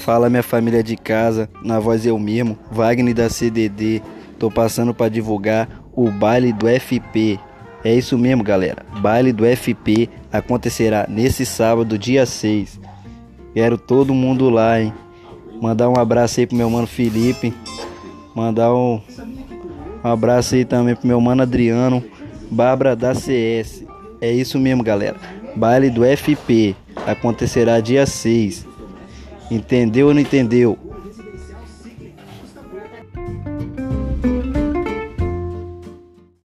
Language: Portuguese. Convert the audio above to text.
Fala minha família de casa, na voz eu mesmo, Wagner da CDD. Tô passando para divulgar o baile do FP. É isso mesmo, galera. Baile do FP acontecerá nesse sábado, dia 6. Quero todo mundo lá, hein? Mandar um abraço aí pro meu mano Felipe. Mandar um, um abraço aí também pro meu mano Adriano, Bárbara da CS. É isso mesmo, galera. Baile do FP acontecerá dia 6. Entendeu ou não entendeu?